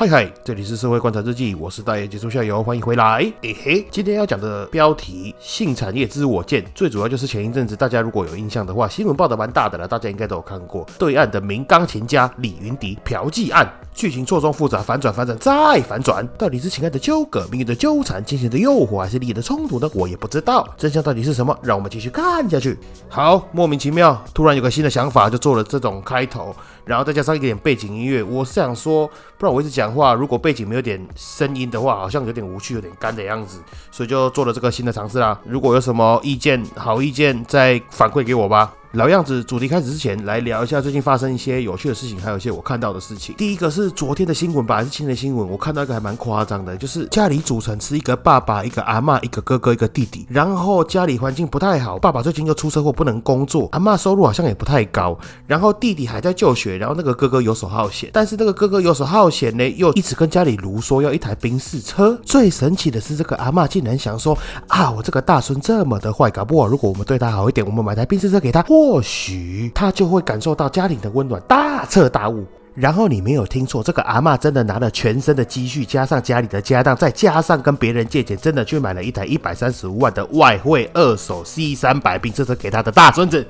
嗨嗨，这里是社会观察日记，我是大爷杰出校友，欢迎回来。嘿嘿，今天要讲的标题“性产业之我见”，最主要就是前一阵子大家如果有印象的话，新闻报的蛮大的了，大家应该都有看过。对岸的名钢琴家李云迪嫖妓案，剧情错综复杂，反转反转再反转，到底是情爱的纠葛、命运的纠缠、金钱的诱惑，还是利益的冲突呢？我也不知道，真相到底是什么？让我们继续看下去。好，莫名其妙，突然有个新的想法，就做了这种开头。然后再加上一点背景音乐，我是想说，不然我一直讲话，如果背景没有点声音的话，好像有点无趣、有点干的样子，所以就做了这个新的尝试啦。如果有什么意见、好意见，再反馈给我吧。老样子，主题开始之前，来聊一下最近发生一些有趣的事情，还有一些我看到的事情。第一个是昨天的新闻吧，还是今天的新闻？我看到一个还蛮夸张的，就是家里组成是一个爸爸、一个阿妈、一个哥哥、一个弟弟，然后家里环境不太好，爸爸最近又出车祸不能工作，阿妈收入好像也不太高，然后弟弟还在就学，然后那个哥哥游手好闲，但是那个哥哥游手好闲呢，又一直跟家里卢说要一台宾士车。最神奇的是，这个阿妈竟然想说啊，我这个大孙这么的坏，搞不好如果我们对他好一点，我们买台宾士车给他，或许。他就会感受到家庭的温暖，大彻大悟。然后你没有听错，这个阿妈真的拿了全身的积蓄，加上家里的家当，再加上跟别人借钱，真的去买了一台一百三十五万的外汇二手 C 三百，并这是给他的大孙子。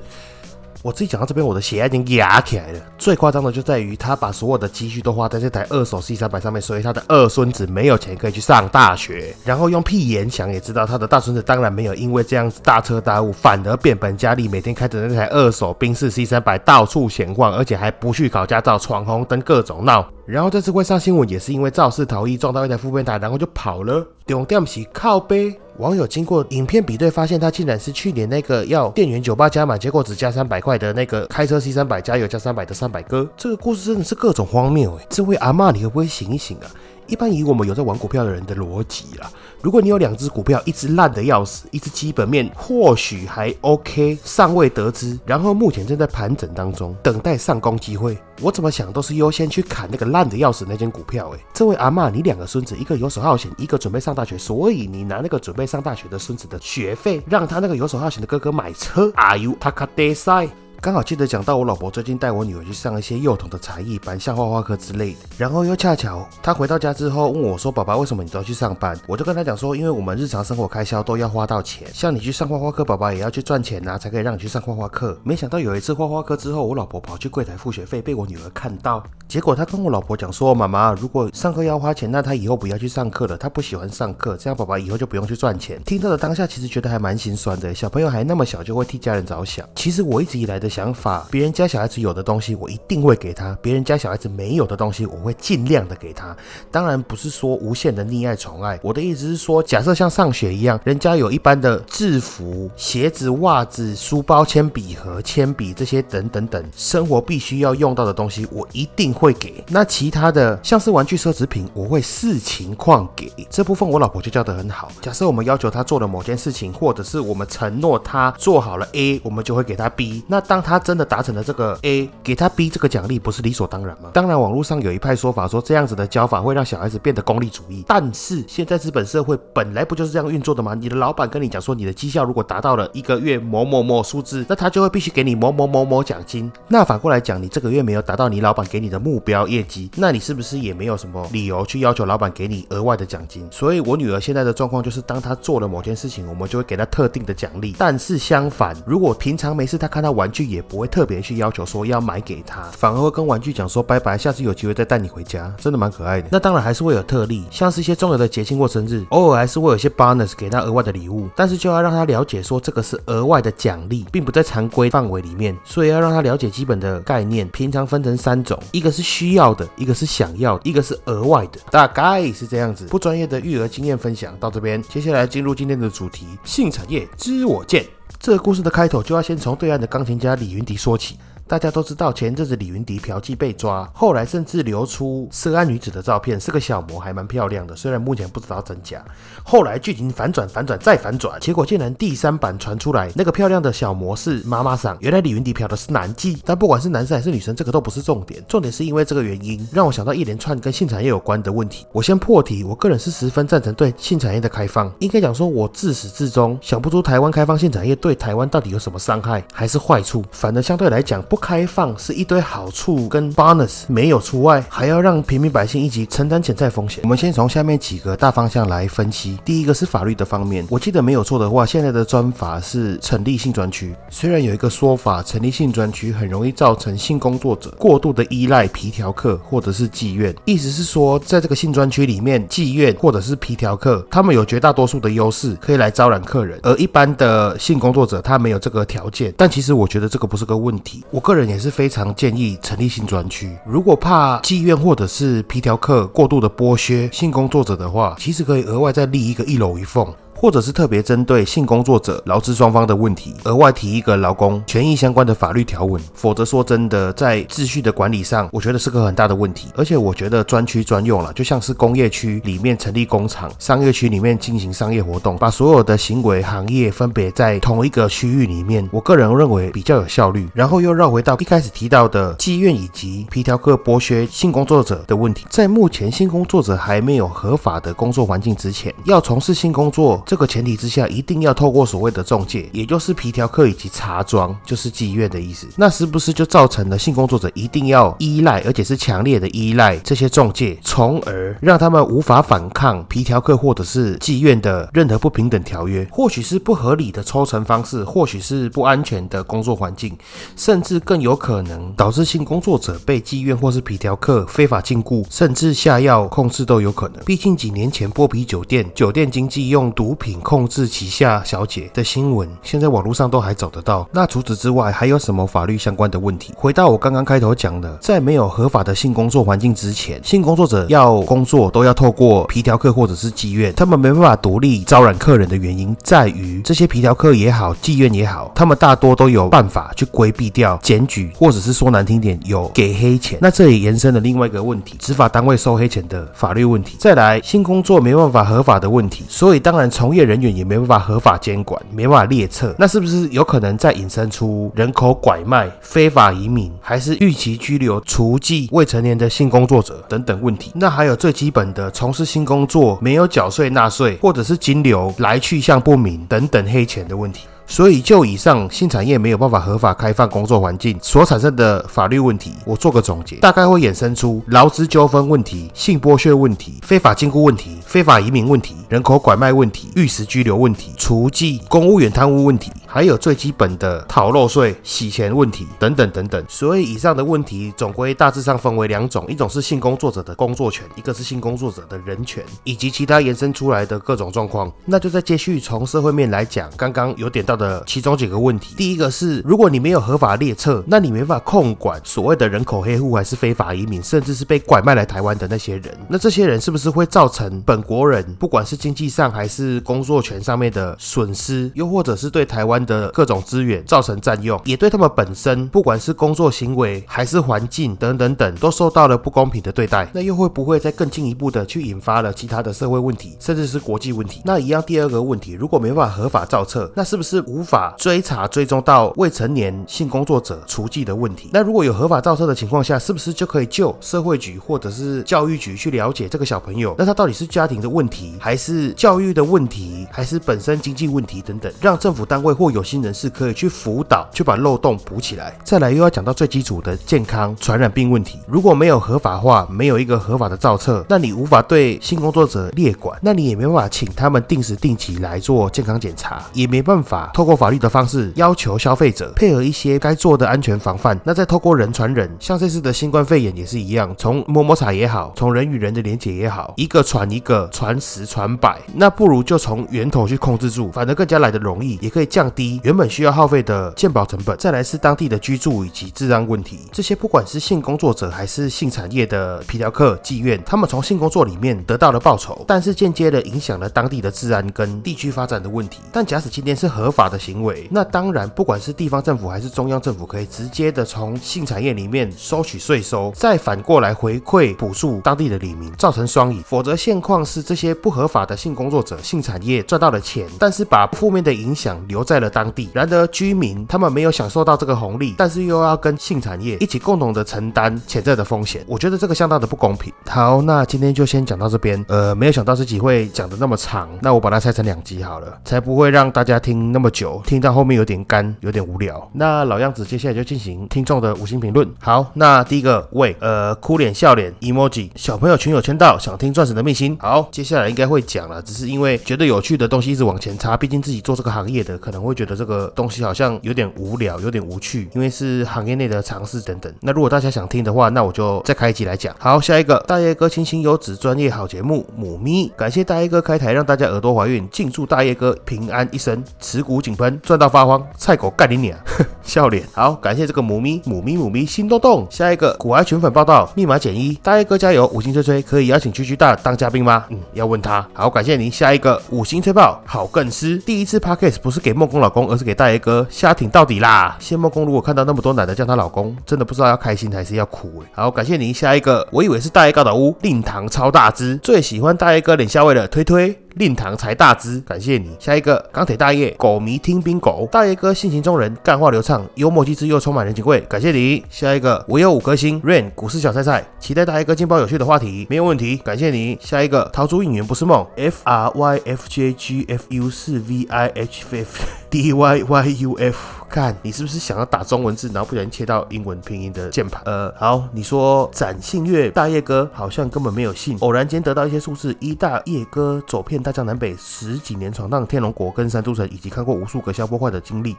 我自己讲到这边，我的血压已经压起来了。最夸张的就在于他把所有的积蓄都花在这台二手 C 三百上面，所以他的二孙子没有钱可以去上大学。然后用屁眼想也知道，他的大孙子当然没有因为这样子大彻大悟，反而变本加厉，每天开着那台二手宾士 C 三百到处闲逛，而且还不去考驾照，闯红灯，各种闹。然后这次会上新闻，也是因为肇事逃逸撞到一台副备台，然后就跑了。重点是靠背。网友经过影片比对，发现他竟然是去年那个要店员酒吧加满，结果只加三百块的那个开车 C 三百加油加三百的三百哥。这个故事真的是各种荒谬哎！这位阿妈，你可不可以醒一醒啊？一般以我们有在玩股票的人的逻辑啦，如果你有两只股票，一只烂的要死，一只基本面或许还 OK，尚未得知，然后目前正在盘整当中，等待上攻机会，我怎么想都是优先去砍那个烂的要死那间股票。哎，这位阿妈，你两个孙子，一个游手好闲，一个准备上大学，所以你拿那个准备上大学的孙子的学费，让他那个游手好闲的哥哥买车？Are you takadesai？刚好记得讲到我老婆最近带我女儿去上一些幼童的才艺班，像画画课之类的。然后又恰巧她回到家之后问我说：“爸爸，为什么你都要去上班？”我就跟她讲说：“因为我们日常生活开销都要花到钱，像你去上画画课，爸爸也要去赚钱呐，才可以让你去上画画课。”没想到有一次画画课之后，我老婆跑去柜台付学费，被我女儿看到。结果她跟我老婆讲说：“妈妈，如果上课要花钱，那她以后不要去上课了。她不喜欢上课，这样爸爸以后就不用去赚钱。”听到的当下，其实觉得还蛮心酸的。小朋友还那么小，就会替家人着想。其实我一直以来的想法，别人。家小孩子有的东西，我一定会给他；别人家小孩子没有的东西，我会尽量的给他。当然不是说无限的溺爱宠爱，我的意思是说，假设像上学一样，人家有一般的制服、鞋子、袜子、书包、铅笔盒、铅笔这些等等等生活必须要用到的东西，我一定会给。那其他的像是玩具、奢侈品，我会视情况给。这部分我老婆就教得很好。假设我们要求他做了某件事情，或者是我们承诺他做好了 A，我们就会给他 B。那当他真的达成了。这个 A 给他 B 这个奖励不是理所当然吗？当然，网络上有一派说法说这样子的教法会让小孩子变得功利主义。但是现在资本社会本来不就是这样运作的吗？你的老板跟你讲说你的绩效如果达到了一个月某某某数字，那他就会必须给你某某某某奖金。那反过来讲，你这个月没有达到你老板给你的目标业绩，那你是不是也没有什么理由去要求老板给你额外的奖金？所以我女儿现在的状况就是，当她做了某件事情，我们就会给她特定的奖励。但是相反，如果平常没事，她看到玩具也不会特别。去要求说要买给他，反而会跟玩具讲说拜拜，下次有机会再带你回家，真的蛮可爱的。那当然还是会有特例，像是一些重要的节庆或生日，偶尔还是会有一些 bonus 给他额外的礼物，但是就要让他了解说这个是额外的奖励，并不在常规范围里面，所以要让他了解基本的概念。平常分成三种，一个是需要的，一个是想要的，一个是额外的，大概是这样子。不专业的育儿经验分享到这边，接下来进入今天的主题：性产业知我见。这个故事的开头就要先从对岸的钢琴家李云迪说起。大家都知道，前阵子李云迪嫖妓被抓，后来甚至流出涉案女子的照片，是个小模，还蛮漂亮的。虽然目前不知道真假。后来剧情反转、反转再反转，结果竟然第三版传出来，那个漂亮的小模是妈妈桑。原来李云迪嫖的是男妓。但不管是男生还是女生，这个都不是重点。重点是因为这个原因，让我想到一连串跟性产业有关的问题。我先破题，我个人是十分赞成对性产业的开放。应该讲说，我自始至终想不出台湾开放性产业对台湾到底有什么伤害还是坏处。反而相对来讲，不开放是一堆好处跟 bonus 没有除外，还要让平民百姓一起承担潜在风险。我们先从下面几个大方向来分析。第一个是法律的方面，我记得没有错的话，现在的专法是成立性专区。虽然有一个说法，成立性专区很容易造成性工作者过度的依赖皮条客或者是妓院，意思是说，在这个性专区里面，妓院或者是皮条客，他们有绝大多数的优势可以来招揽客人，而一般的性工作者他没有这个条件。但其实我觉得这个不是个问题，我个人也是非常建议成立新专区。如果怕妓院或者是皮条客过度的剥削性工作者的话，其实可以额外再立一个一楼一凤。或者是特别针对性工作者劳资双方的问题，额外提一个劳工权益相关的法律条文。否则说真的，在秩序的管理上，我觉得是个很大的问题。而且我觉得专区专用了，就像是工业区里面成立工厂，商业区里面进行商业活动，把所有的行为行业分别在同一个区域里面，我个人认为比较有效率。然后又绕回到一开始提到的妓院以及皮条客剥削性工作者的问题，在目前性工作者还没有合法的工作环境之前，要从事性工作。这个前提之下，一定要透过所谓的中介，也就是皮条客以及茶庄，就是妓院的意思。那是不是就造成了性工作者一定要依赖，而且是强烈的依赖这些中介，从而让他们无法反抗皮条客或者是妓院的任何不平等条约？或许是不合理的抽成方式，或许是不安全的工作环境，甚至更有可能导致性工作者被妓院或是皮条客非法禁锢，甚至下药控制都有可能。毕竟几年前剥皮酒店，酒店经济用毒。品控制旗下小姐的新闻，现在网络上都还找得到。那除此之外，还有什么法律相关的问题？回到我刚刚开头讲的，在没有合法的性工作环境之前，性工作者要工作都要透过皮条客或者是妓院，他们没办法独立招揽客人的原因，在于这些皮条客也好，妓院也好，他们大多都有办法去规避掉检举，或者是说难听点，有给黑钱。那这也延伸了另外一个问题，执法单位收黑钱的法律问题。再来，性工作没办法合法的问题，所以当然从从业人员也没办法合法监管，没办法列册，那是不是有可能再引申出人口拐卖、非法移民，还是预期拘留、除妓未成年的性工作者等等问题？那还有最基本的从事性工作没有缴税纳税，或者是金流来去向不明等等黑钱的问题。所以，就以上新产业没有办法合法开放工作环境所产生的法律问题，我做个总结，大概会衍生出劳资纠纷问题、性剥削问题、非法禁锢问题、非法移民问题、人口拐卖问题、玉石拘留问题、除妓、公务员贪污问题。还有最基本的逃漏税、洗钱问题等等等等，所以以上的问题总归大致上分为两种：一种是性工作者的工作权，一个是性工作者的人权，以及其他延伸出来的各种状况。那就在接续从社会面来讲，刚刚有点到的其中几个问题。第一个是，如果你没有合法列册，那你没法控管所谓的人口黑户，还是非法移民，甚至是被拐卖来台湾的那些人，那这些人是不是会造成本国人不管是经济上还是工作权上面的损失，又或者是对台湾？的各种资源造成占用，也对他们本身不管是工作行为还是环境等等等，都受到了不公平的对待。那又会不会再更进一步的去引发了其他的社会问题，甚至是国际问题？那一样第二个问题，如果没办法合法造册，那是不是无法追查追踪到未成年性工作者除妓的问题？那如果有合法造册的情况下，是不是就可以就社会局或者是教育局去了解这个小朋友？那他到底是家庭的问题，还是教育的问题，还是本身经济问题等等？让政府单位或有心人士可以去辅导，去把漏洞补起来。再来又要讲到最基础的健康传染病问题。如果没有合法化，没有一个合法的造册，那你无法对性工作者列管，那你也没办法请他们定时定期来做健康检查，也没办法透过法律的方式要求消费者配合一些该做的安全防范。那再透过人传人，像这次的新冠肺炎也是一样，从摸摸茶也好，从人与人的连接也好，一个传一个，传十传百，那不如就从原源头去控制住，反而更加来的容易，也可以降低原本需要耗费的鉴保成本。再来是当地的居住以及治安问题，这些不管是性工作者还是性产业的皮条客、妓院，他们从性工作里面得到了报酬，但是间接的影响了当地的治安跟地区发展的问题。但假使今天是合法的行为，那当然不管是地方政府还是中央政府，可以直接的从性产业里面收取税收，再反过来回馈补助当地的里民，造成双赢。否则现况是这些不合法的性工作者、性产业赚到了钱，但是把负面的影响留在了当地。然而居民他们没有享受到这个红利，但是又要跟性产业一起共同的承担潜在的风险。我觉得这个相当的不公平。好，那今天就先讲到这边。呃，没有想到这集会讲的那么长，那我把它拆成两集好了，才不会让大家听那么久，听到后面有点干，有点无聊。那老样子，接下来就进行听众的五星评论。好，那第一个喂，呃，哭脸笑脸 emoji，小朋友群友签到，想听钻石的秘辛。好，接下来应该会讲了，只是因为觉得有趣的东西一直往前插，毕竟自己做这个行业的，可能会觉得这个东西好像有点无聊，有点无趣，因为是行业内的尝试等等。那如果大家想听的话，那我就再开一集来讲。好，下一个大叶哥清新优质专业好节目母咪，感谢大叶哥开台让大家耳朵怀孕，敬祝大叶哥平安一生，持股井喷，赚到发慌，菜狗干你娘，笑脸。好，感谢这个母咪母咪母咪心动动。下一个古埃群粉报道，密码减一，大叶哥加油，五星吹吹，可以邀请居居大当嘉宾吗？嗯，要问他。好，感谢您。下一个五星吹爆，好更师，第一次 podcast 不是给梦工老公，而是给大爷哥，瞎挺到底啦。谢梦工如果看到那么多男的叫她老公，真的不知道要开心还是要哭哎。好，感谢您。下一个，我以为是大爷高的屋，令堂超大只，最喜欢大爷哥脸下位的推推。令堂才大只，感谢你。下一个钢铁大爷，狗迷听兵狗，大爷哥性情中人，干话流畅，幽默机智又充满人情味，感谢你。下一个我有五颗星，Rain 股市小菜菜，期待大爷哥劲爆有趣的话题，没有问题，感谢你。下一个逃出应援不是梦，F R Y F J G F U 四 V I H F D Y Y U F。看你是不是想要打中文字，然后不小心切到英文拼音的键盘？呃，好，你说展信月大叶哥好像根本没有信，偶然间得到一些数字，一大叶哥走遍大江南北十几年，闯荡天龙国跟三都城，以及看过无数个消波块的经历，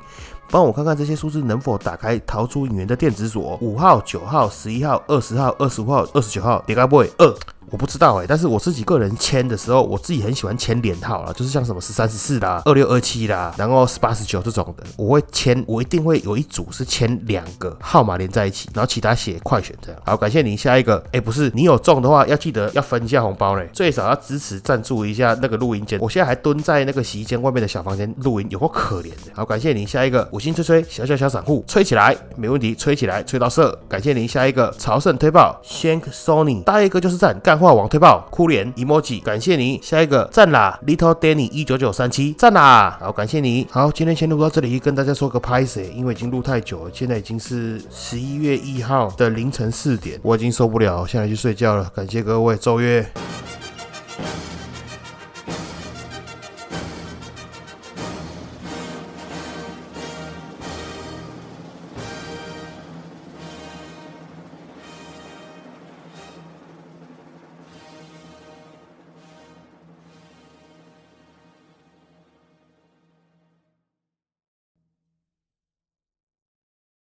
帮我看看这些数字能否打开逃出影园的电子锁？五号、九号、十一号、二十号、二十五号、二十九号，点开 boy 二。我不知道哎，但是我自己个人签的时候，我自己很喜欢签连号啦，就是像什么十三十四啦、二六二七啦，然后十八十九这种的，我会签，我一定会有一组是签两个号码连在一起，然后其他写快选这样。好，感谢你。下一个，哎，不是，你有中的话要记得要分一下红包嘞，最少要支持赞助一下那个录音间。我现在还蹲在那个洗衣间外面的小房间录音，有够可怜的。好，感谢你。下一个，五星吹吹，小小小散户，吹起来，没问题，吹起来，吹到色。感谢您。下一个，朝圣推爆，Shank Sony，大爷哥就是赞，干话网推爆。哭脸 emoji，感谢你。下一个赞啦，Little Danny 一九九三七，赞啦。好，感谢你。好，今天先录到这里，跟大家说个拍摄，因为已经录太久了，现在已经是十一月一号的凌晨四点，我已经受不了，现在去睡觉了。感谢各位，周月。